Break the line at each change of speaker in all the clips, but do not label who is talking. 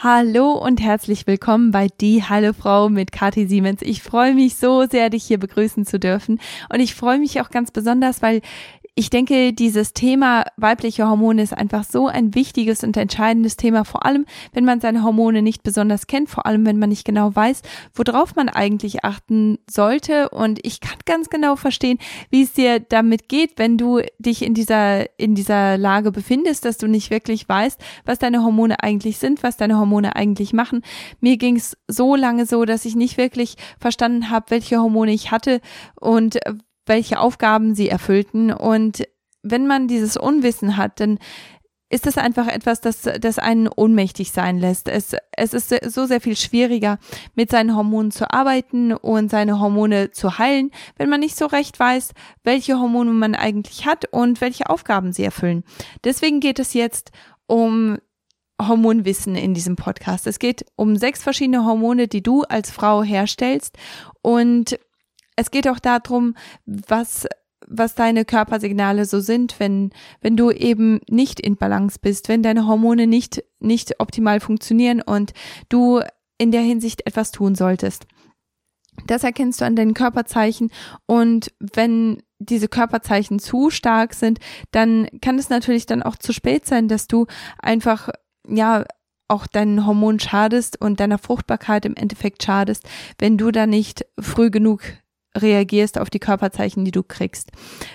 Hallo und herzlich willkommen bei Die Halle Frau mit Kathi Siemens. Ich freue mich so sehr, dich hier begrüßen zu dürfen. Und ich freue mich auch ganz besonders, weil ich denke, dieses Thema weibliche Hormone ist einfach so ein wichtiges und entscheidendes Thema, vor allem wenn man seine Hormone nicht besonders kennt, vor allem wenn man nicht genau weiß, worauf man eigentlich achten sollte. Und ich kann ganz genau verstehen, wie es dir damit geht, wenn du dich in dieser, in dieser Lage befindest, dass du nicht wirklich weißt, was deine Hormone eigentlich sind, was deine Hormone eigentlich machen. Mir ging es so lange so, dass ich nicht wirklich verstanden habe, welche Hormone ich hatte und welche Aufgaben sie erfüllten. Und wenn man dieses Unwissen hat, dann ist es einfach etwas, das, das einen ohnmächtig sein lässt. Es, es ist so sehr viel schwieriger, mit seinen Hormonen zu arbeiten und seine Hormone zu heilen, wenn man nicht so recht weiß, welche Hormone man eigentlich hat und welche Aufgaben sie erfüllen. Deswegen geht es jetzt um Hormonwissen in diesem Podcast. Es geht um sechs verschiedene Hormone, die du als Frau herstellst und es geht auch darum, was was deine Körpersignale so sind, wenn wenn du eben nicht in Balance bist, wenn deine Hormone nicht nicht optimal funktionieren und du in der Hinsicht etwas tun solltest. Das erkennst du an deinen Körperzeichen und wenn diese Körperzeichen zu stark sind, dann kann es natürlich dann auch zu spät sein, dass du einfach ja auch deinen Hormonen schadest und deiner Fruchtbarkeit im Endeffekt schadest, wenn du da nicht früh genug reagierst auf die Körperzeichen, die du kriegst.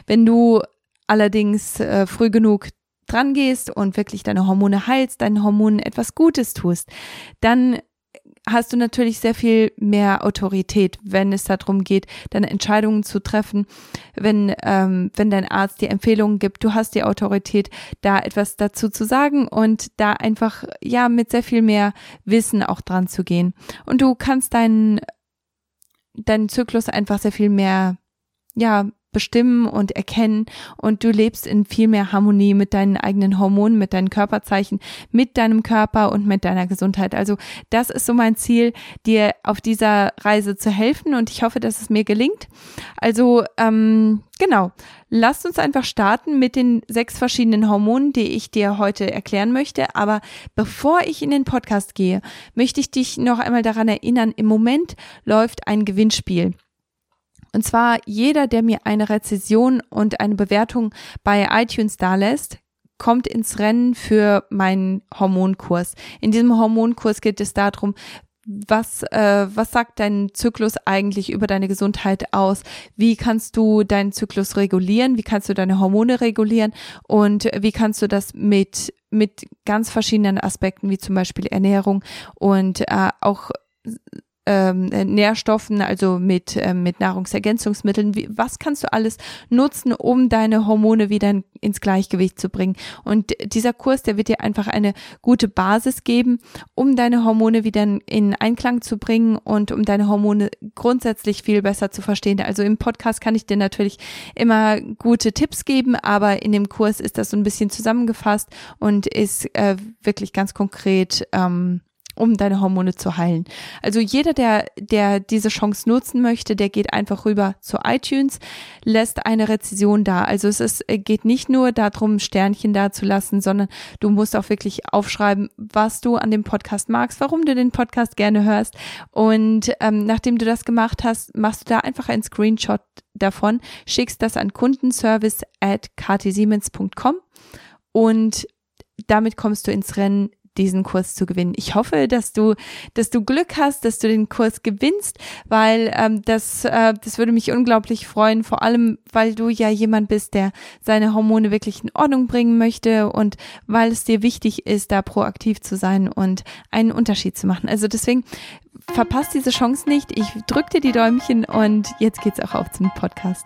Wenn du allerdings äh, früh genug dran gehst und wirklich deine Hormone heilst, deinen Hormonen etwas Gutes tust, dann hast du natürlich sehr viel mehr Autorität, wenn es darum geht, deine Entscheidungen zu treffen, wenn, ähm, wenn dein Arzt dir Empfehlungen gibt, du hast die Autorität, da etwas dazu zu sagen und da einfach, ja, mit sehr viel mehr Wissen auch dran zu gehen. Und du kannst deinen deinen Zyklus einfach sehr viel mehr, ja, bestimmen und erkennen und du lebst in viel mehr Harmonie mit deinen eigenen Hormonen, mit deinen Körperzeichen, mit deinem Körper und mit deiner Gesundheit. Also das ist so mein Ziel, dir auf dieser Reise zu helfen und ich hoffe, dass es mir gelingt. Also ähm, genau, lasst uns einfach starten mit den sechs verschiedenen Hormonen, die ich dir heute erklären möchte. Aber bevor ich in den Podcast gehe, möchte ich dich noch einmal daran erinnern, im Moment läuft ein Gewinnspiel. Und zwar jeder, der mir eine Rezession und eine Bewertung bei iTunes dalässt, kommt ins Rennen für meinen Hormonkurs. In diesem Hormonkurs geht es darum, was, äh, was sagt dein Zyklus eigentlich über deine Gesundheit aus? Wie kannst du deinen Zyklus regulieren? Wie kannst du deine Hormone regulieren? Und wie kannst du das mit, mit ganz verschiedenen Aspekten, wie zum Beispiel Ernährung und äh, auch ähm, Nährstoffen, also mit, äh, mit Nahrungsergänzungsmitteln. Wie, was kannst du alles nutzen, um deine Hormone wieder ins Gleichgewicht zu bringen? Und dieser Kurs, der wird dir einfach eine gute Basis geben, um deine Hormone wieder in Einklang zu bringen und um deine Hormone grundsätzlich viel besser zu verstehen. Also im Podcast kann ich dir natürlich immer gute Tipps geben, aber in dem Kurs ist das so ein bisschen zusammengefasst und ist äh, wirklich ganz konkret ähm, um deine Hormone zu heilen. Also jeder, der, der diese Chance nutzen möchte, der geht einfach rüber zu iTunes, lässt eine Rezession da. Also es ist, geht nicht nur darum, Sternchen da zu lassen, sondern du musst auch wirklich aufschreiben, was du an dem Podcast magst, warum du den Podcast gerne hörst. Und ähm, nachdem du das gemacht hast, machst du da einfach einen Screenshot davon, schickst das an kundenservice at ktsiemens.com und damit kommst du ins Rennen, diesen Kurs zu gewinnen. Ich hoffe, dass du, dass du Glück hast, dass du den Kurs gewinnst, weil ähm, das, äh, das würde mich unglaublich freuen, vor allem, weil du ja jemand bist, der seine Hormone wirklich in Ordnung bringen möchte und weil es dir wichtig ist, da proaktiv zu sein und einen Unterschied zu machen. Also deswegen verpasst diese Chance nicht. Ich drück dir die Däumchen und jetzt geht's auch auf zum Podcast.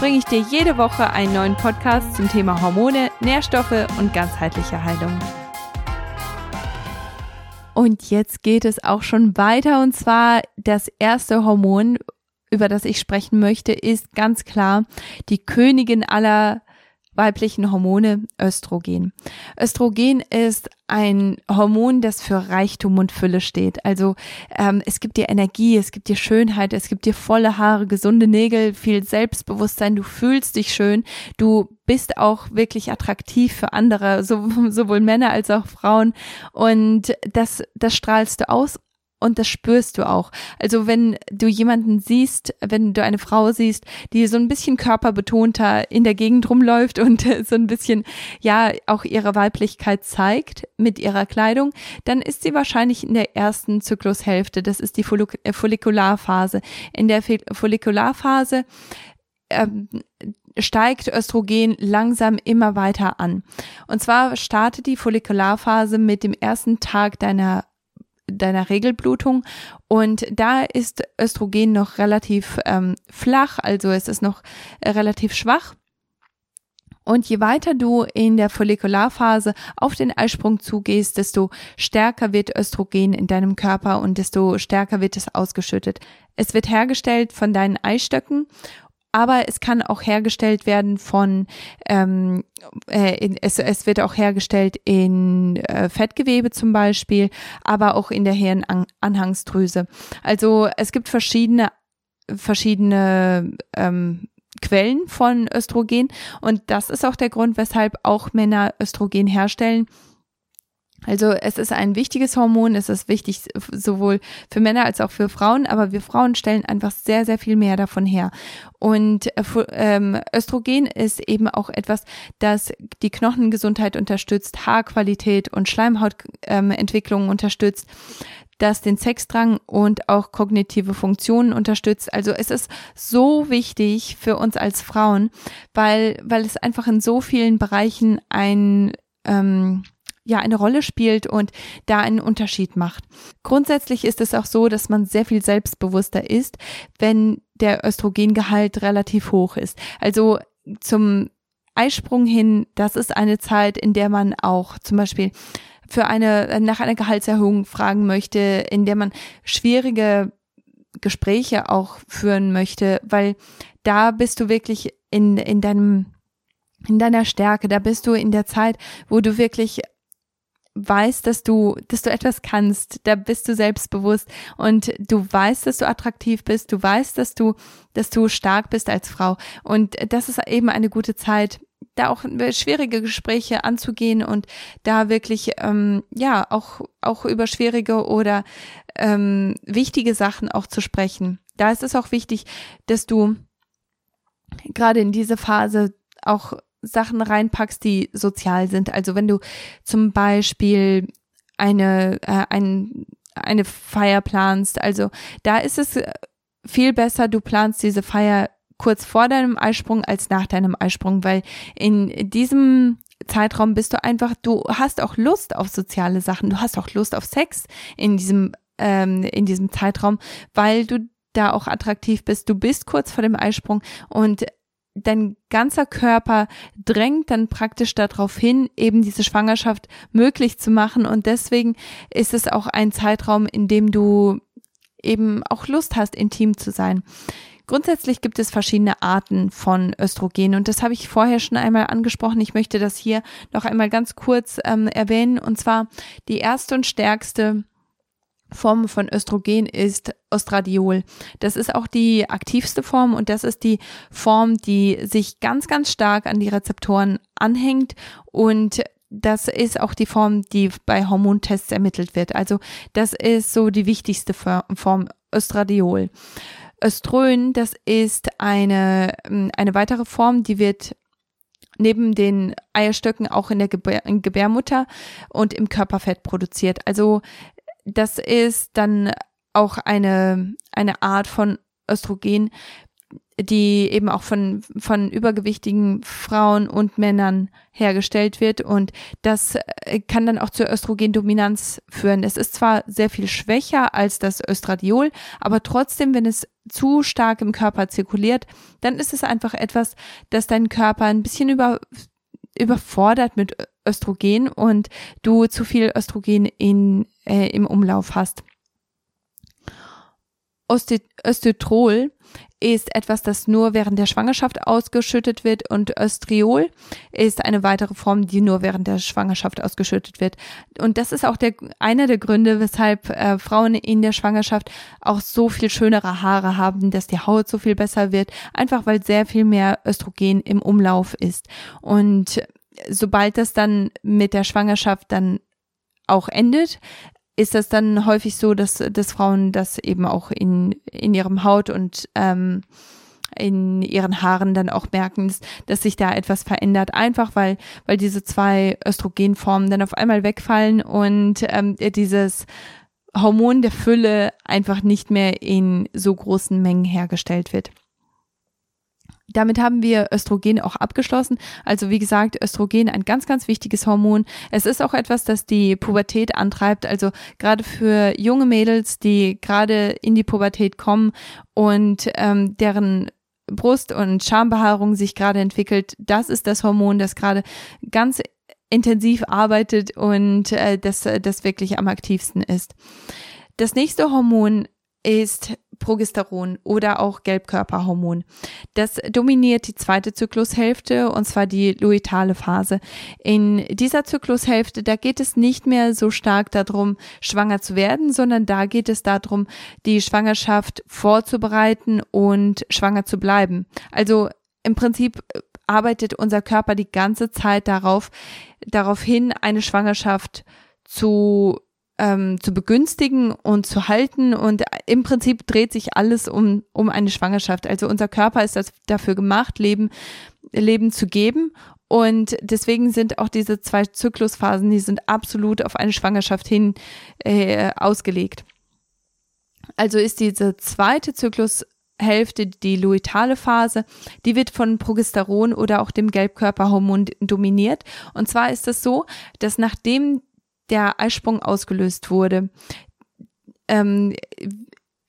bringe ich dir jede Woche einen neuen Podcast zum Thema Hormone, Nährstoffe und ganzheitliche Heilung. Und jetzt geht es auch schon weiter und zwar das erste Hormon, über das ich sprechen möchte, ist ganz klar die Königin aller weiblichen Hormone Östrogen. Östrogen ist ein Hormon, das für Reichtum und Fülle steht. Also ähm, es gibt dir Energie, es gibt dir Schönheit, es gibt dir volle Haare, gesunde Nägel, viel Selbstbewusstsein, du fühlst dich schön, du bist auch wirklich attraktiv für andere, so, sowohl Männer als auch Frauen und das, das strahlst du aus und das spürst du auch. Also wenn du jemanden siehst, wenn du eine Frau siehst, die so ein bisschen körperbetonter in der Gegend rumläuft und so ein bisschen, ja, auch ihre Weiblichkeit zeigt mit ihrer Kleidung, dann ist sie wahrscheinlich in der ersten Zyklushälfte. Das ist die äh, Follikularphase. In der Follikularphase ähm, steigt Östrogen langsam immer weiter an. Und zwar startet die Follikularphase mit dem ersten Tag deiner deiner Regelblutung und da ist Östrogen noch relativ ähm, flach, also es ist noch äh, relativ schwach. Und je weiter du in der Follikularphase auf den Eisprung zugehst, desto stärker wird Östrogen in deinem Körper und desto stärker wird es ausgeschüttet. Es wird hergestellt von deinen Eistöcken aber es kann auch hergestellt werden von, ähm, äh, in, es, es wird auch hergestellt in äh, Fettgewebe zum Beispiel, aber auch in der Hirnanhangsdrüse. Also es gibt verschiedene, verschiedene ähm, Quellen von Östrogen und das ist auch der Grund, weshalb auch Männer Östrogen herstellen also es ist ein wichtiges Hormon, es ist wichtig sowohl für Männer als auch für Frauen, aber wir Frauen stellen einfach sehr, sehr viel mehr davon her. Und äh, ähm, Östrogen ist eben auch etwas, das die Knochengesundheit unterstützt, Haarqualität und Schleimhautentwicklung ähm, unterstützt das den Sexdrang und auch kognitive Funktionen unterstützt. Also es ist so wichtig für uns als Frauen, weil, weil es einfach in so vielen Bereichen ein ähm, ja eine Rolle spielt und da einen Unterschied macht. Grundsätzlich ist es auch so, dass man sehr viel selbstbewusster ist, wenn der Östrogengehalt relativ hoch ist. Also zum Eisprung hin, das ist eine Zeit, in der man auch zum Beispiel für eine, nach einer Gehaltserhöhung fragen möchte, in der man schwierige Gespräche auch führen möchte, weil da bist du wirklich in, in deinem, in deiner Stärke, da bist du in der Zeit, wo du wirklich weißt, dass du, dass du etwas kannst, da bist du selbstbewusst und du weißt, dass du attraktiv bist, du weißt, dass du, dass du stark bist als Frau. Und das ist eben eine gute Zeit, da auch schwierige Gespräche anzugehen und da wirklich ähm, ja auch auch über schwierige oder ähm, wichtige Sachen auch zu sprechen. Da ist es auch wichtig, dass du gerade in diese Phase auch Sachen reinpackst, die sozial sind. Also wenn du zum Beispiel eine, äh, ein, eine Feier planst, also da ist es viel besser, du planst diese Feier kurz vor deinem Eisprung als nach deinem Eisprung, weil in diesem Zeitraum bist du einfach, du hast auch Lust auf soziale Sachen, du hast auch Lust auf Sex in diesem, ähm, in diesem Zeitraum, weil du da auch attraktiv bist. Du bist kurz vor dem Eisprung und dein ganzer Körper drängt dann praktisch darauf hin, eben diese Schwangerschaft möglich zu machen. Und deswegen ist es auch ein Zeitraum, in dem du eben auch Lust hast, intim zu sein. Grundsätzlich gibt es verschiedene Arten von Östrogen und das habe ich vorher schon einmal angesprochen. Ich möchte das hier noch einmal ganz kurz ähm, erwähnen und zwar die erste und stärkste Form von Östrogen ist Ostradiol. Das ist auch die aktivste Form und das ist die Form, die sich ganz, ganz stark an die Rezeptoren anhängt und das ist auch die Form, die bei Hormontests ermittelt wird. Also das ist so die wichtigste Form Östradiol. Öströn, das ist eine, eine weitere Form, die wird neben den Eierstöcken auch in der Gebär, Gebärmutter und im Körperfett produziert. Also das ist dann auch eine, eine Art von Östrogen, die eben auch von, von übergewichtigen Frauen und Männern hergestellt wird. Und das äh, kann dann auch zur Östrogendominanz führen. Es ist zwar sehr viel schwächer als das Östradiol, aber trotzdem, wenn es zu stark im Körper zirkuliert, dann ist es einfach etwas, das deinen Körper ein bisschen über, überfordert mit Östrogen und du zu viel Östrogen in, äh, im Umlauf hast. Östetrol ist etwas, das nur während der Schwangerschaft ausgeschüttet wird und Östriol ist eine weitere Form, die nur während der Schwangerschaft ausgeschüttet wird. Und das ist auch der, einer der Gründe, weshalb äh, Frauen in der Schwangerschaft auch so viel schönere Haare haben, dass die Haut so viel besser wird, einfach weil sehr viel mehr Östrogen im Umlauf ist. Und sobald das dann mit der Schwangerschaft dann auch endet, ist das dann häufig so, dass, dass Frauen das eben auch in, in ihrem Haut und ähm, in ihren Haaren dann auch merken, dass sich da etwas verändert, einfach weil, weil diese zwei Östrogenformen dann auf einmal wegfallen und ähm, dieses Hormon der Fülle einfach nicht mehr in so großen Mengen hergestellt wird. Damit haben wir Östrogen auch abgeschlossen. Also wie gesagt, Östrogen ein ganz, ganz wichtiges Hormon. Es ist auch etwas, das die Pubertät antreibt. Also gerade für junge Mädels, die gerade in die Pubertät kommen und ähm, deren Brust- und Schambehaarung sich gerade entwickelt, das ist das Hormon, das gerade ganz intensiv arbeitet und äh, das, das wirklich am aktivsten ist. Das nächste Hormon ist Progesteron oder auch Gelbkörperhormon. Das dominiert die zweite Zyklushälfte und zwar die luitale Phase. In dieser Zyklushälfte, da geht es nicht mehr so stark darum, schwanger zu werden, sondern da geht es darum, die Schwangerschaft vorzubereiten und schwanger zu bleiben. Also im Prinzip arbeitet unser Körper die ganze Zeit darauf, darauf hin, eine Schwangerschaft zu ähm, zu begünstigen und zu halten. Und im Prinzip dreht sich alles um, um eine Schwangerschaft. Also unser Körper ist das dafür gemacht, Leben, Leben zu geben. Und deswegen sind auch diese zwei Zyklusphasen, die sind absolut auf eine Schwangerschaft hin äh, ausgelegt. Also ist diese zweite Zyklushälfte, die luitale Phase, die wird von Progesteron oder auch dem Gelbkörperhormon dominiert. Und zwar ist es so, dass nachdem der Eisprung ausgelöst wurde, ähm,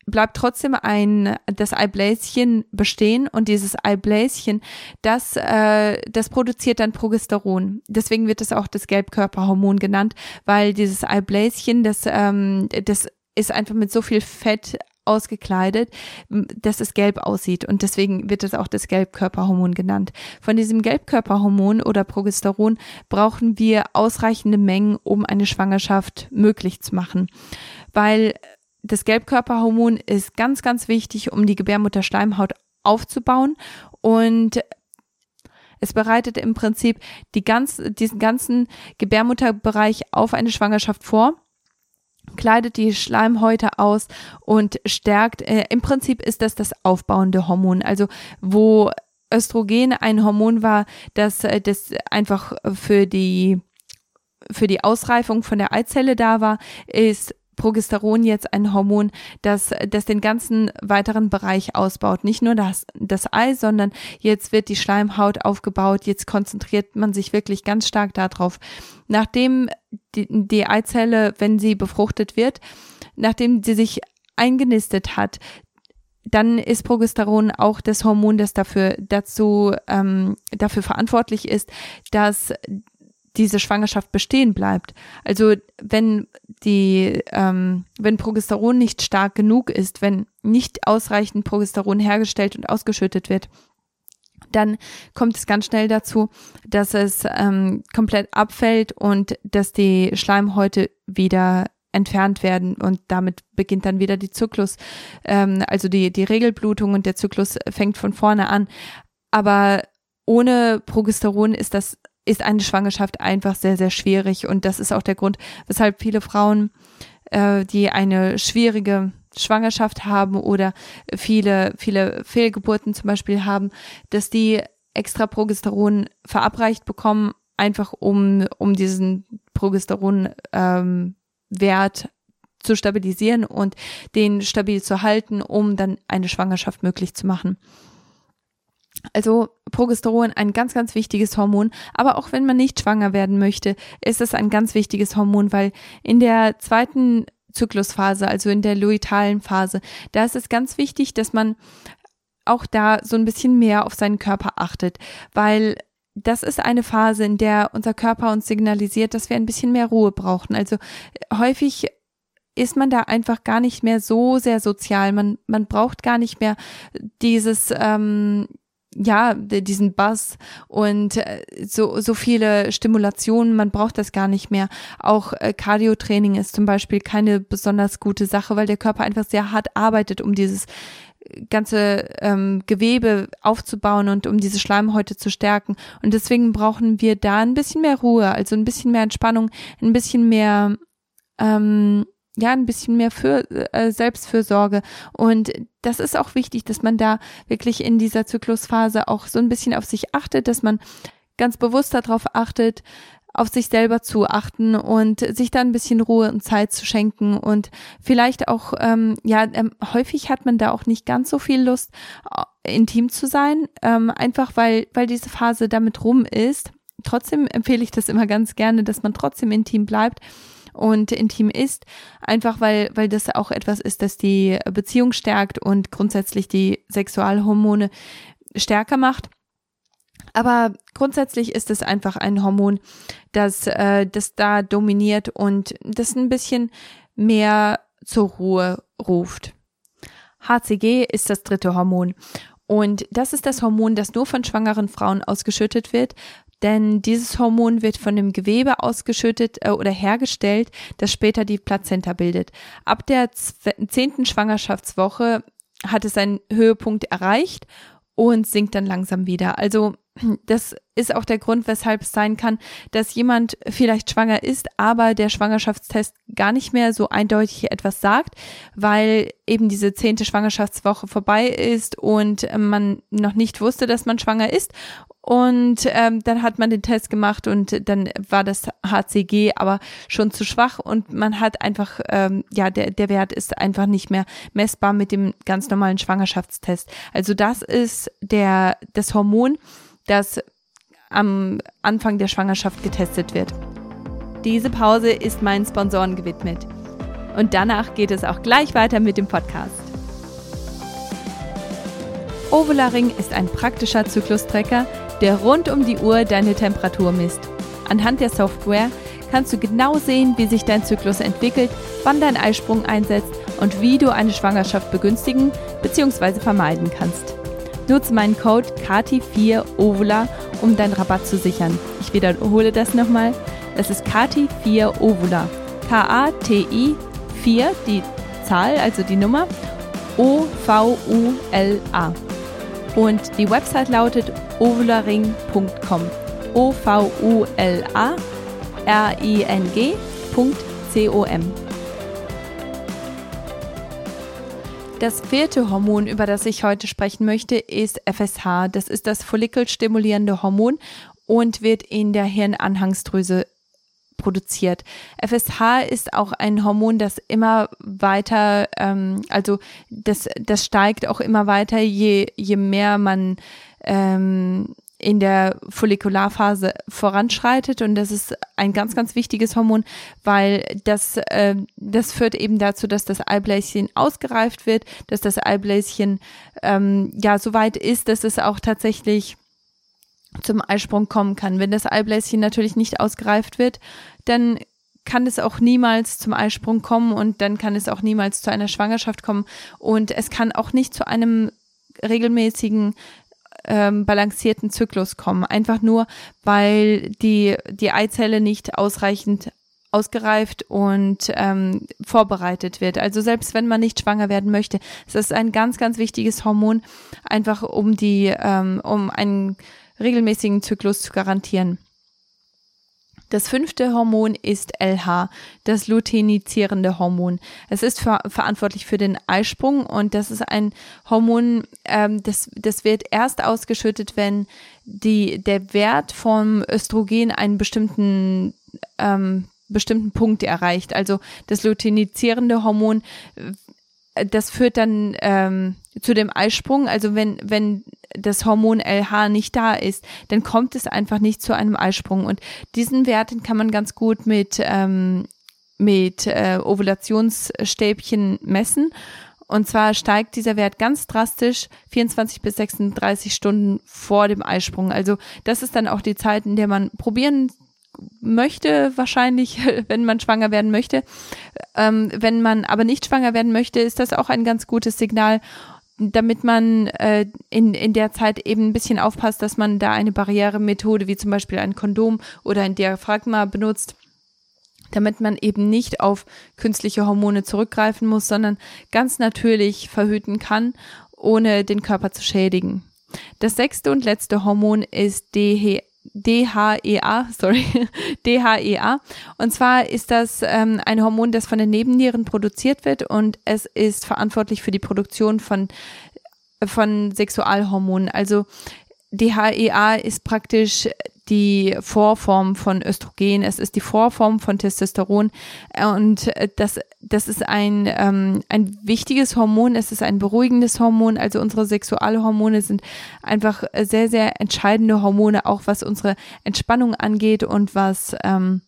bleibt trotzdem ein das Eibläschen bestehen und dieses Eibläschen, das äh, das produziert dann Progesteron. Deswegen wird es auch das Gelbkörperhormon genannt, weil dieses Eibläschen, das ähm, das ist einfach mit so viel Fett ausgekleidet, dass es gelb aussieht. Und deswegen wird es auch das Gelbkörperhormon genannt. Von diesem Gelbkörperhormon oder Progesteron brauchen wir ausreichende Mengen, um eine Schwangerschaft möglich zu machen, weil das Gelbkörperhormon ist ganz, ganz wichtig, um die Gebärmutterschleimhaut aufzubauen. Und es bereitet im Prinzip die ganz, diesen ganzen Gebärmutterbereich auf eine Schwangerschaft vor kleidet die Schleimhäute aus und stärkt. Äh, Im Prinzip ist das das aufbauende Hormon. Also wo Östrogen ein Hormon war, das, äh, das einfach für die für die Ausreifung von der Eizelle da war, ist Progesteron jetzt ein Hormon, das, das den ganzen weiteren Bereich ausbaut. Nicht nur das, das Ei, sondern jetzt wird die Schleimhaut aufgebaut. Jetzt konzentriert man sich wirklich ganz stark darauf. Nachdem die, die Eizelle, wenn sie befruchtet wird, nachdem sie sich eingenistet hat, dann ist Progesteron auch das Hormon, das dafür dazu ähm, dafür verantwortlich ist, dass diese Schwangerschaft bestehen bleibt. Also wenn die, ähm, wenn Progesteron nicht stark genug ist, wenn nicht ausreichend Progesteron hergestellt und ausgeschüttet wird, dann kommt es ganz schnell dazu, dass es ähm, komplett abfällt und dass die Schleimhäute wieder entfernt werden und damit beginnt dann wieder die Zyklus, ähm, also die, die Regelblutung und der Zyklus fängt von vorne an. Aber ohne Progesteron ist das ist eine Schwangerschaft einfach sehr, sehr schwierig. Und das ist auch der Grund, weshalb viele Frauen, äh, die eine schwierige Schwangerschaft haben oder viele, viele Fehlgeburten zum Beispiel haben, dass die extra Progesteron verabreicht bekommen, einfach um, um diesen Progesteron ähm, Wert zu stabilisieren und den stabil zu halten, um dann eine Schwangerschaft möglich zu machen. Also Progesteron ein ganz, ganz wichtiges Hormon. Aber auch wenn man nicht schwanger werden möchte, ist es ein ganz wichtiges Hormon, weil in der zweiten Zyklusphase, also in der luitalen Phase, da ist es ganz wichtig, dass man auch da so ein bisschen mehr auf seinen Körper achtet, weil das ist eine Phase, in der unser Körper uns signalisiert, dass wir ein bisschen mehr Ruhe brauchen. Also häufig ist man da einfach gar nicht mehr so sehr sozial. Man, man braucht gar nicht mehr dieses, ähm, ja, diesen Bass und äh, so, so viele Stimulationen, man braucht das gar nicht mehr. Auch äh, Cardio-Training ist zum Beispiel keine besonders gute Sache, weil der Körper einfach sehr hart arbeitet, um dieses ganze ähm, Gewebe aufzubauen und um diese Schleimhäute zu stärken. Und deswegen brauchen wir da ein bisschen mehr Ruhe, also ein bisschen mehr Entspannung, ein bisschen mehr ähm, ja, ein bisschen mehr für äh, Selbstfürsorge. Und das ist auch wichtig, dass man da wirklich in dieser Zyklusphase auch so ein bisschen auf sich achtet, dass man ganz bewusst darauf achtet, auf sich selber zu achten und sich da ein bisschen Ruhe und Zeit zu schenken und vielleicht auch, ähm, ja, ähm, häufig hat man da auch nicht ganz so viel Lust, äh, intim zu sein, ähm, einfach weil, weil diese Phase damit rum ist. Trotzdem empfehle ich das immer ganz gerne, dass man trotzdem intim bleibt und intim ist, einfach weil, weil das auch etwas ist, das die Beziehung stärkt und grundsätzlich die Sexualhormone stärker macht. Aber grundsätzlich ist es einfach ein Hormon, das, äh, das da dominiert und das ein bisschen mehr zur Ruhe ruft. HCG ist das dritte Hormon. Und das ist das Hormon, das nur von schwangeren Frauen ausgeschüttet wird, denn dieses Hormon wird von dem Gewebe ausgeschüttet äh, oder hergestellt, das später die Plazenta bildet. Ab der zehnten Schwangerschaftswoche hat es seinen Höhepunkt erreicht und sinkt dann langsam wieder. Also das ist auch der Grund, weshalb es sein kann, dass jemand vielleicht schwanger ist, aber der Schwangerschaftstest gar nicht mehr so eindeutig etwas sagt, weil eben diese zehnte Schwangerschaftswoche vorbei ist und man noch nicht wusste, dass man schwanger ist und ähm, dann hat man den Test gemacht und dann war das HCG aber schon zu schwach und man hat einfach, ähm, ja, der, der Wert ist einfach nicht mehr messbar mit dem ganz normalen Schwangerschaftstest. Also das ist der, das Hormon, das am Anfang der Schwangerschaft getestet wird. Diese Pause ist meinen Sponsoren gewidmet. Und danach geht es auch gleich weiter mit dem Podcast. Ovularing ist ein praktischer Zyklustrecker, der rund um die Uhr deine Temperatur misst. Anhand der Software kannst du genau sehen, wie sich dein Zyklus entwickelt, wann dein Eisprung einsetzt und wie du eine Schwangerschaft begünstigen bzw. vermeiden kannst. Nutze meinen Code KATI4OVULA, um deinen Rabatt zu sichern. Ich wiederhole das nochmal. Das ist KATI4OVULA. K-A-T-I 4, die Zahl, also die Nummer, O-V-U-L-A. Und die Website lautet ovularing.com. O-V-U-L-A-R-I-N-G.com. Das vierte Hormon, über das ich heute sprechen möchte, ist FSH. Das ist das follikelstimulierende Hormon und wird in der Hirnanhangsdrüse produziert. FSH ist auch ein Hormon, das immer weiter, ähm, also das, das steigt auch immer weiter, je, je mehr man ähm, in der Follikularphase voranschreitet und das ist ein ganz, ganz wichtiges Hormon, weil das, äh, das führt eben dazu, dass das Eibläschen ausgereift wird, dass das Eibläschen ähm, ja so weit ist, dass es auch tatsächlich zum Eisprung kommen kann. Wenn das Eibläschen natürlich nicht ausgereift wird, dann kann es auch niemals zum Eisprung kommen und dann kann es auch niemals zu einer Schwangerschaft kommen und es kann auch nicht zu einem regelmäßigen ähm, balancierten Zyklus kommen. Einfach nur, weil die, die Eizelle nicht ausreichend ausgereift und ähm, vorbereitet wird. Also selbst wenn man nicht schwanger werden möchte, es ist ein ganz, ganz wichtiges Hormon, einfach um die, ähm, um einen regelmäßigen Zyklus zu garantieren. Das fünfte Hormon ist LH, das luteinizierende Hormon. Es ist ver verantwortlich für den Eisprung und das ist ein Hormon, ähm, das, das wird erst ausgeschüttet, wenn die, der Wert vom Östrogen einen bestimmten ähm, bestimmten Punkt erreicht. Also das luteinizierende Hormon, das führt dann ähm, zu dem Eisprung. Also wenn, wenn das Hormon LH nicht da ist, dann kommt es einfach nicht zu einem Eisprung. Und diesen Werten kann man ganz gut mit, ähm, mit äh, Ovulationsstäbchen messen. Und zwar steigt dieser Wert ganz drastisch 24 bis 36 Stunden vor dem Eisprung. Also das ist dann auch die Zeit, in der man probieren möchte, wahrscheinlich, wenn man schwanger werden möchte. Ähm, wenn man aber nicht schwanger werden möchte, ist das auch ein ganz gutes Signal, damit man äh, in, in der Zeit eben ein bisschen aufpasst, dass man da eine Barrieremethode wie zum Beispiel ein Kondom oder ein Diaphragma benutzt damit man eben nicht auf künstliche Hormone zurückgreifen muss, sondern ganz natürlich verhüten kann, ohne den Körper zu schädigen. Das sechste und letzte Hormon ist DH DHEA, sorry, DHEA. Und zwar ist das ähm, ein Hormon, das von den Nebennieren produziert wird und es ist verantwortlich für die Produktion von, von Sexualhormonen. Also DHEA ist praktisch die Vorform von Östrogen, es ist die Vorform von Testosteron. Und das, das ist ein, ähm, ein wichtiges Hormon, es ist ein beruhigendes Hormon, also unsere Sexualhormone sind einfach sehr, sehr entscheidende Hormone, auch was unsere Entspannung angeht und was, ähm,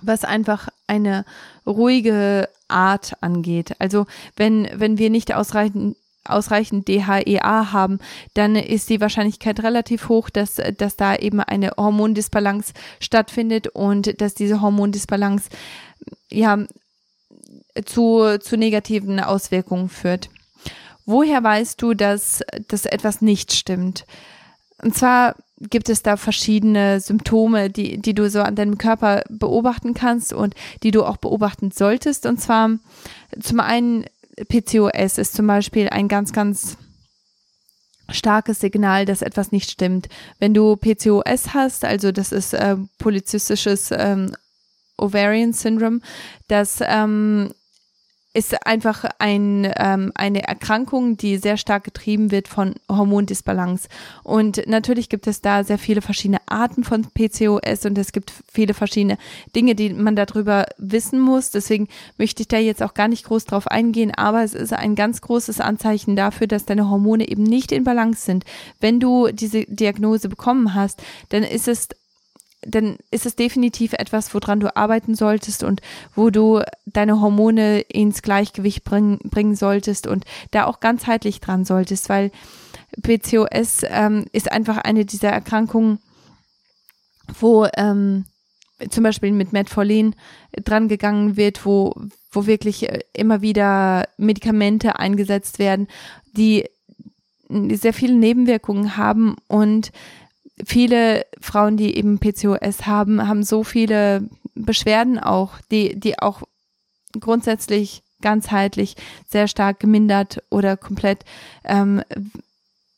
was einfach eine ruhige Art angeht. Also wenn, wenn wir nicht ausreichend ausreichend DHEA haben, dann ist die Wahrscheinlichkeit relativ hoch, dass, dass da eben eine Hormondisbalance stattfindet und dass diese Hormondisbalance ja zu, zu negativen Auswirkungen führt. Woher weißt du, dass, dass etwas nicht stimmt? Und zwar gibt es da verschiedene Symptome, die, die du so an deinem Körper beobachten kannst und die du auch beobachten solltest. Und zwar zum einen PCOS ist zum Beispiel ein ganz, ganz starkes Signal, dass etwas nicht stimmt. Wenn du PCOS hast, also das ist äh, polyzystisches ähm, Ovarian Syndrome, das ähm, ist einfach ein, ähm, eine Erkrankung, die sehr stark getrieben wird von Hormondisbalance. Und natürlich gibt es da sehr viele verschiedene Arten von PCOS und es gibt viele verschiedene Dinge, die man darüber wissen muss. Deswegen möchte ich da jetzt auch gar nicht groß drauf eingehen, aber es ist ein ganz großes Anzeichen dafür, dass deine Hormone eben nicht in Balance sind. Wenn du diese Diagnose bekommen hast, dann ist es dann ist es definitiv etwas, woran du arbeiten solltest und wo du deine Hormone ins Gleichgewicht bringen, bringen solltest und da auch ganzheitlich dran solltest, weil PCOS ähm, ist einfach eine dieser Erkrankungen, wo ähm, zum Beispiel mit Metformin dran gegangen wird, wo, wo wirklich äh, immer wieder Medikamente eingesetzt werden, die sehr viele Nebenwirkungen haben und viele Frauen, die eben PCOS haben, haben so viele Beschwerden auch, die, die auch grundsätzlich ganzheitlich sehr stark gemindert oder komplett ähm,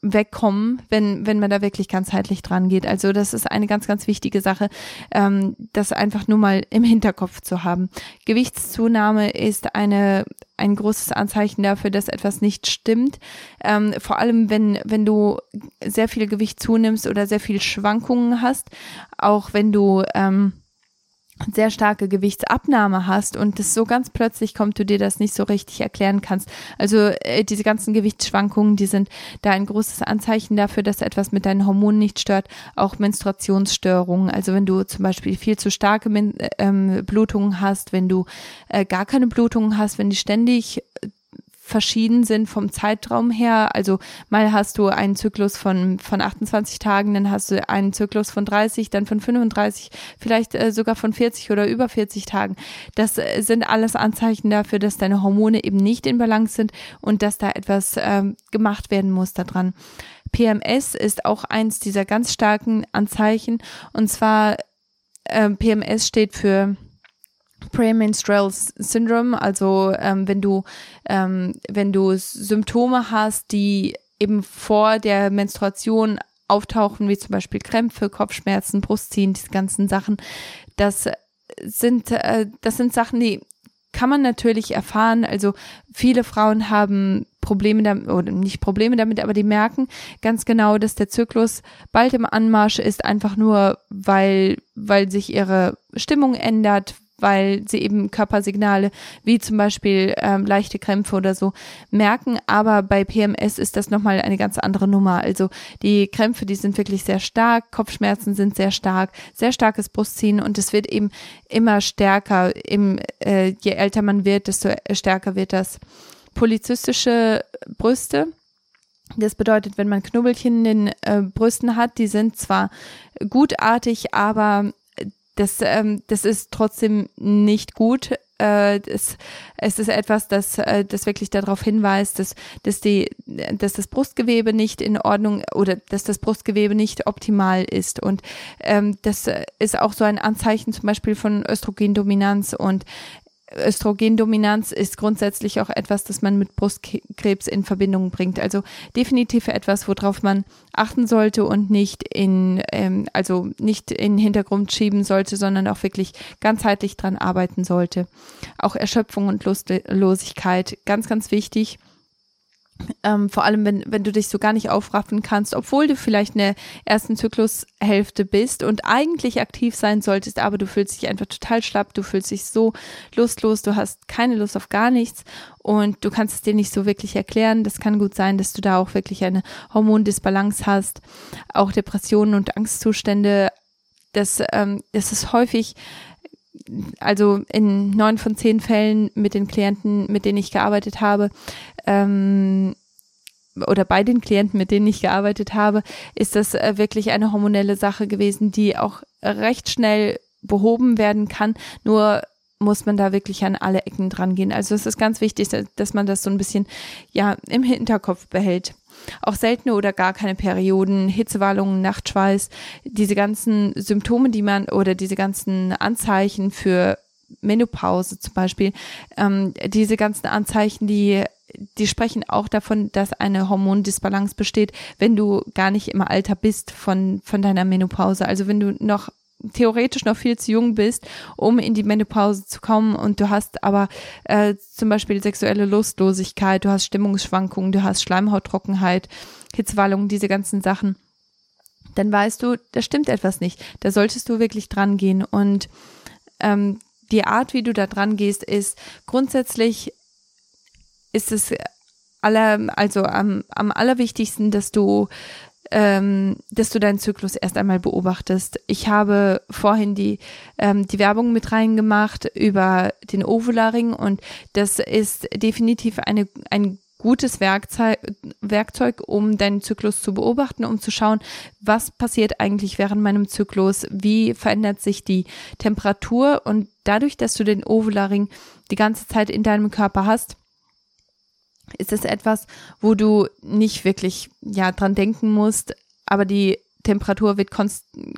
wegkommen, wenn, wenn man da wirklich ganzheitlich dran geht. Also das ist eine ganz, ganz wichtige Sache, ähm, das einfach nur mal im Hinterkopf zu haben. Gewichtszunahme ist eine, ein großes Anzeichen dafür, dass etwas nicht stimmt. Ähm, vor allem, wenn, wenn du sehr viel Gewicht zunimmst oder sehr viel Schwankungen hast, auch wenn du ähm, sehr starke Gewichtsabnahme hast und das so ganz plötzlich kommt, du dir das nicht so richtig erklären kannst. Also äh, diese ganzen Gewichtsschwankungen, die sind da ein großes Anzeichen dafür, dass etwas mit deinen Hormonen nicht stört. Auch Menstruationsstörungen, also wenn du zum Beispiel viel zu starke ähm, Blutungen hast, wenn du äh, gar keine Blutungen hast, wenn die ständig verschieden sind vom Zeitraum her. Also mal hast du einen Zyklus von, von 28 Tagen, dann hast du einen Zyklus von 30, dann von 35, vielleicht äh, sogar von 40 oder über 40 Tagen. Das äh, sind alles Anzeichen dafür, dass deine Hormone eben nicht in Balance sind und dass da etwas äh, gemacht werden muss daran. PMS ist auch eins dieser ganz starken Anzeichen und zwar äh, PMS steht für Premenstrual Syndrome, also ähm, wenn du ähm, wenn du Symptome hast, die eben vor der Menstruation auftauchen, wie zum Beispiel Krämpfe, Kopfschmerzen, Brustziehen, diese ganzen Sachen, das sind äh, das sind Sachen, die kann man natürlich erfahren. Also viele Frauen haben Probleme damit, oder nicht Probleme damit, aber die merken ganz genau, dass der Zyklus bald im Anmarsch ist, einfach nur, weil, weil sich ihre Stimmung ändert, weil sie eben Körpersignale wie zum Beispiel ähm, leichte Krämpfe oder so merken. Aber bei PMS ist das nochmal eine ganz andere Nummer. Also die Krämpfe, die sind wirklich sehr stark, Kopfschmerzen sind sehr stark, sehr starkes Brustziehen und es wird eben immer stärker. Im, äh, je älter man wird, desto stärker wird das. polizistische Brüste. Das bedeutet, wenn man Knubbelchen in den äh, Brüsten hat, die sind zwar gutartig, aber das, ähm, das ist trotzdem nicht gut. Äh, es, es ist etwas, das, äh, das wirklich darauf hinweist, dass, dass, die, dass das Brustgewebe nicht in Ordnung oder dass das Brustgewebe nicht optimal ist. Und ähm, das ist auch so ein Anzeichen zum Beispiel von Östrogendominanz. Und Östrogendominanz ist grundsätzlich auch etwas, das man mit Brustkrebs in Verbindung bringt. Also definitiv etwas, worauf man achten sollte und nicht in, ähm, also nicht in den Hintergrund schieben sollte, sondern auch wirklich ganzheitlich dran arbeiten sollte. Auch Erschöpfung und Lustlosigkeit, ganz, ganz wichtig. Ähm, vor allem, wenn, wenn du dich so gar nicht aufraffen kannst, obwohl du vielleicht in der ersten Zyklushälfte bist und eigentlich aktiv sein solltest, aber du fühlst dich einfach total schlapp, du fühlst dich so lustlos, du hast keine Lust auf gar nichts und du kannst es dir nicht so wirklich erklären. Das kann gut sein, dass du da auch wirklich eine Hormondisbalance hast, auch Depressionen und Angstzustände. Das, ähm, das ist häufig also in neun von zehn Fällen mit den Klienten, mit denen ich gearbeitet habe, ähm, oder bei den Klienten, mit denen ich gearbeitet habe, ist das äh, wirklich eine hormonelle Sache gewesen, die auch recht schnell behoben werden kann. Nur muss man da wirklich an alle Ecken dran gehen. Also es ist ganz wichtig, dass man das so ein bisschen ja im Hinterkopf behält. Auch seltene oder gar keine Perioden, Hitzewallungen, Nachtschweiß, diese ganzen Symptome, die man oder diese ganzen Anzeichen für Menopause zum Beispiel, ähm, diese ganzen Anzeichen, die die sprechen auch davon, dass eine Hormondisbalance besteht, wenn du gar nicht im Alter bist von, von deiner Menopause. Also wenn du noch theoretisch noch viel zu jung bist, um in die Menopause zu kommen und du hast aber äh, zum Beispiel sexuelle Lustlosigkeit, du hast Stimmungsschwankungen, du hast Schleimhauttrockenheit, Hitzwallungen, diese ganzen Sachen, dann weißt du, da stimmt etwas nicht. Da solltest du wirklich dran gehen und ähm, die Art, wie du da dran gehst, ist grundsätzlich ist es aller, also am, am allerwichtigsten, dass du ähm, dass du deinen Zyklus erst einmal beobachtest. Ich habe vorhin die, ähm, die Werbung mit reingemacht über den Ovularing und das ist definitiv eine, ein gutes Werkzeug, Werkzeug, um deinen Zyklus zu beobachten, um zu schauen, was passiert eigentlich während meinem Zyklus, wie verändert sich die Temperatur und dadurch, dass du den Ovularing die ganze Zeit in deinem Körper hast, ist es etwas, wo du nicht wirklich ja dran denken musst, aber die Temperatur wird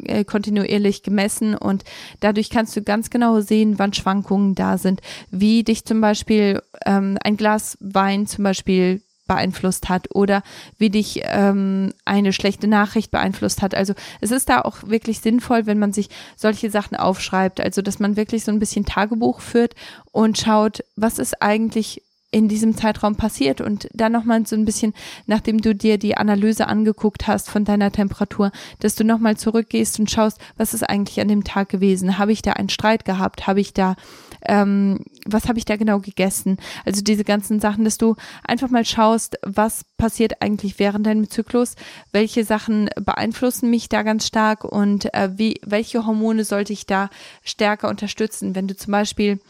äh, kontinuierlich gemessen und dadurch kannst du ganz genau sehen, wann Schwankungen da sind, wie dich zum Beispiel ähm, ein Glas Wein zum Beispiel beeinflusst hat oder wie dich ähm, eine schlechte Nachricht beeinflusst hat. Also es ist da auch wirklich sinnvoll, wenn man sich solche Sachen aufschreibt, also dass man wirklich so ein bisschen Tagebuch führt und schaut, was ist eigentlich in diesem Zeitraum passiert und dann nochmal so ein bisschen, nachdem du dir die Analyse angeguckt hast von deiner Temperatur, dass du nochmal zurückgehst und schaust, was ist eigentlich an dem Tag gewesen? Habe ich da einen Streit gehabt? Habe ich da, ähm, was habe ich da genau gegessen? Also diese ganzen Sachen, dass du einfach mal schaust, was passiert eigentlich während deinem Zyklus? Welche Sachen beeinflussen mich da ganz stark und äh, wie, welche Hormone sollte ich da stärker unterstützen? Wenn du zum Beispiel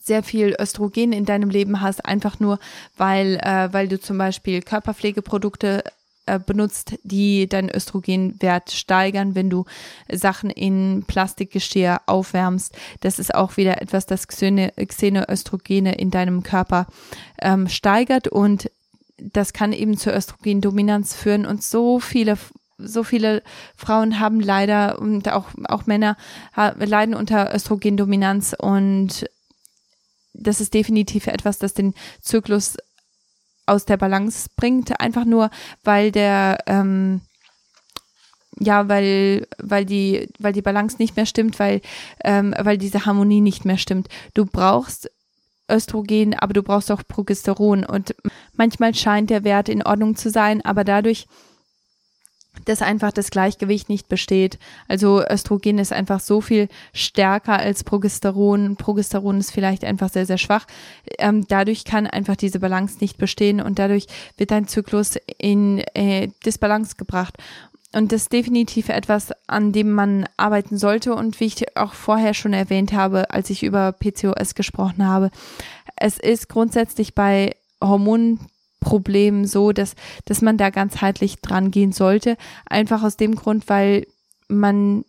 sehr viel Östrogen in deinem Leben hast, einfach nur, weil, äh, weil du zum Beispiel Körperpflegeprodukte äh, benutzt, die deinen Östrogenwert steigern, wenn du Sachen in Plastikgeschirr aufwärmst. Das ist auch wieder etwas, das Xene, Xenoöstrogene in deinem Körper ähm, steigert und das kann eben zur Östrogendominanz führen und so viele so viele Frauen haben leider und auch, auch Männer leiden unter Östrogendominanz und das ist definitiv etwas, das den Zyklus aus der Balance bringt, einfach nur, weil der ähm, ja, weil, weil die, weil die Balance nicht mehr stimmt, weil, ähm, weil diese Harmonie nicht mehr stimmt. Du brauchst Östrogen, aber du brauchst auch Progesteron und manchmal scheint der Wert in Ordnung zu sein, aber dadurch dass einfach das Gleichgewicht nicht besteht. Also Östrogen ist einfach so viel stärker als Progesteron. Progesteron ist vielleicht einfach sehr, sehr schwach. Ähm, dadurch kann einfach diese Balance nicht bestehen und dadurch wird dein Zyklus in äh, Disbalance gebracht. Und das ist definitiv etwas, an dem man arbeiten sollte. Und wie ich auch vorher schon erwähnt habe, als ich über PCOS gesprochen habe, es ist grundsätzlich bei Hormonproblemen so, dass, dass man da ganzheitlich dran gehen sollte. Einfach aus dem Grund, weil man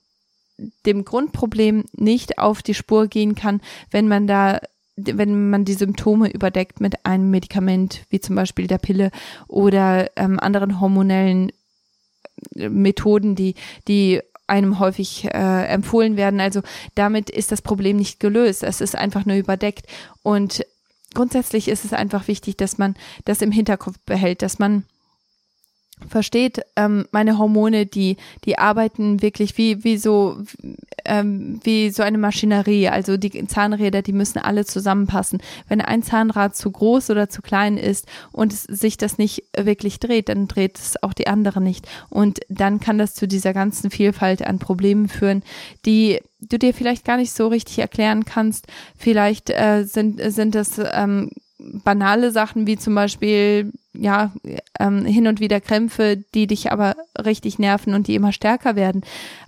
dem Grundproblem nicht auf die Spur gehen kann, wenn man da wenn man die Symptome überdeckt mit einem Medikament, wie zum Beispiel der Pille oder ähm, anderen hormonellen äh, Methoden, die, die einem häufig äh, empfohlen werden. Also damit ist das Problem nicht gelöst. Es ist einfach nur überdeckt. Und grundsätzlich ist es einfach wichtig, dass man das im Hinterkopf behält, dass man versteht, ähm, meine Hormone, die, die arbeiten wirklich wie, wie so, ähm, wie so eine Maschinerie. Also die Zahnräder, die müssen alle zusammenpassen. Wenn ein Zahnrad zu groß oder zu klein ist und es, sich das nicht wirklich dreht, dann dreht es auch die andere nicht. Und dann kann das zu dieser ganzen Vielfalt an Problemen führen, die du dir vielleicht gar nicht so richtig erklären kannst. Vielleicht äh, sind, sind das ähm, banale Sachen wie zum Beispiel ja ähm, hin und wieder Krämpfe, die dich aber richtig nerven und die immer stärker werden.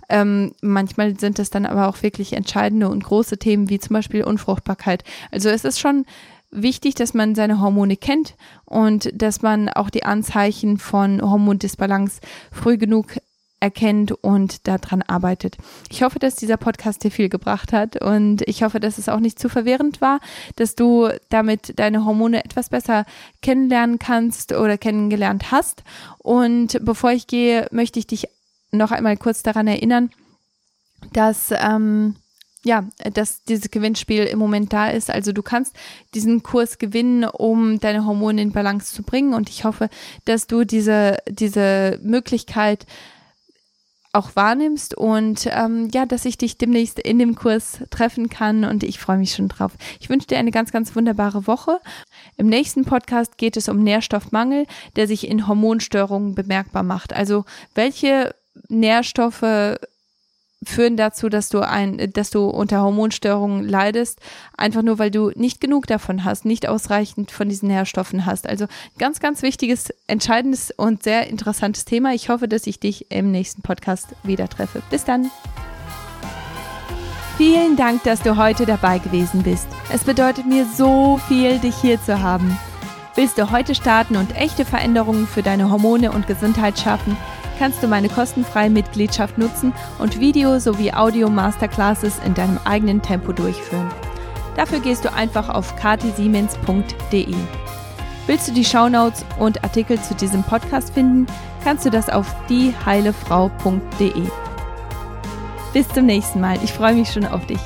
Ähm, manchmal sind es dann aber auch wirklich entscheidende und große Themen wie zum Beispiel Unfruchtbarkeit. Also es ist schon wichtig, dass man seine Hormone kennt und dass man auch die Anzeichen von Hormondisbalance früh genug erkennt und daran arbeitet. Ich hoffe, dass dieser Podcast dir viel gebracht hat und ich hoffe, dass es auch nicht zu verwirrend war, dass du damit deine Hormone etwas besser kennenlernen kannst oder kennengelernt hast. Und bevor ich gehe, möchte ich dich noch einmal kurz daran erinnern, dass ähm, ja, dass dieses Gewinnspiel im Moment da ist. Also du kannst diesen Kurs gewinnen, um deine Hormone in Balance zu bringen. Und ich hoffe, dass du diese, diese Möglichkeit auch wahrnimmst und ähm, ja, dass ich dich demnächst in dem Kurs treffen kann und ich freue mich schon drauf. Ich wünsche dir eine ganz, ganz wunderbare Woche. Im nächsten Podcast geht es um Nährstoffmangel, der sich in Hormonstörungen bemerkbar macht. Also welche Nährstoffe führen dazu, dass du ein, dass du unter Hormonstörungen leidest, einfach nur weil du nicht genug davon hast, nicht ausreichend von diesen Nährstoffen hast. Also ganz, ganz wichtiges, entscheidendes und sehr interessantes Thema. Ich hoffe, dass ich dich im nächsten Podcast wieder treffe. Bis dann. Vielen Dank, dass du heute dabei gewesen bist. Es bedeutet mir so viel, dich hier zu haben. Willst du heute starten und echte Veränderungen für deine Hormone und Gesundheit schaffen? Kannst du meine kostenfreie Mitgliedschaft nutzen und Video- sowie Audio-Masterclasses in deinem eigenen Tempo durchführen. Dafür gehst du einfach auf katisiemens.de. Willst du die Shownotes und Artikel zu diesem Podcast finden, kannst du das auf dieheilefrau.de. Bis zum nächsten Mal. Ich freue mich schon auf dich.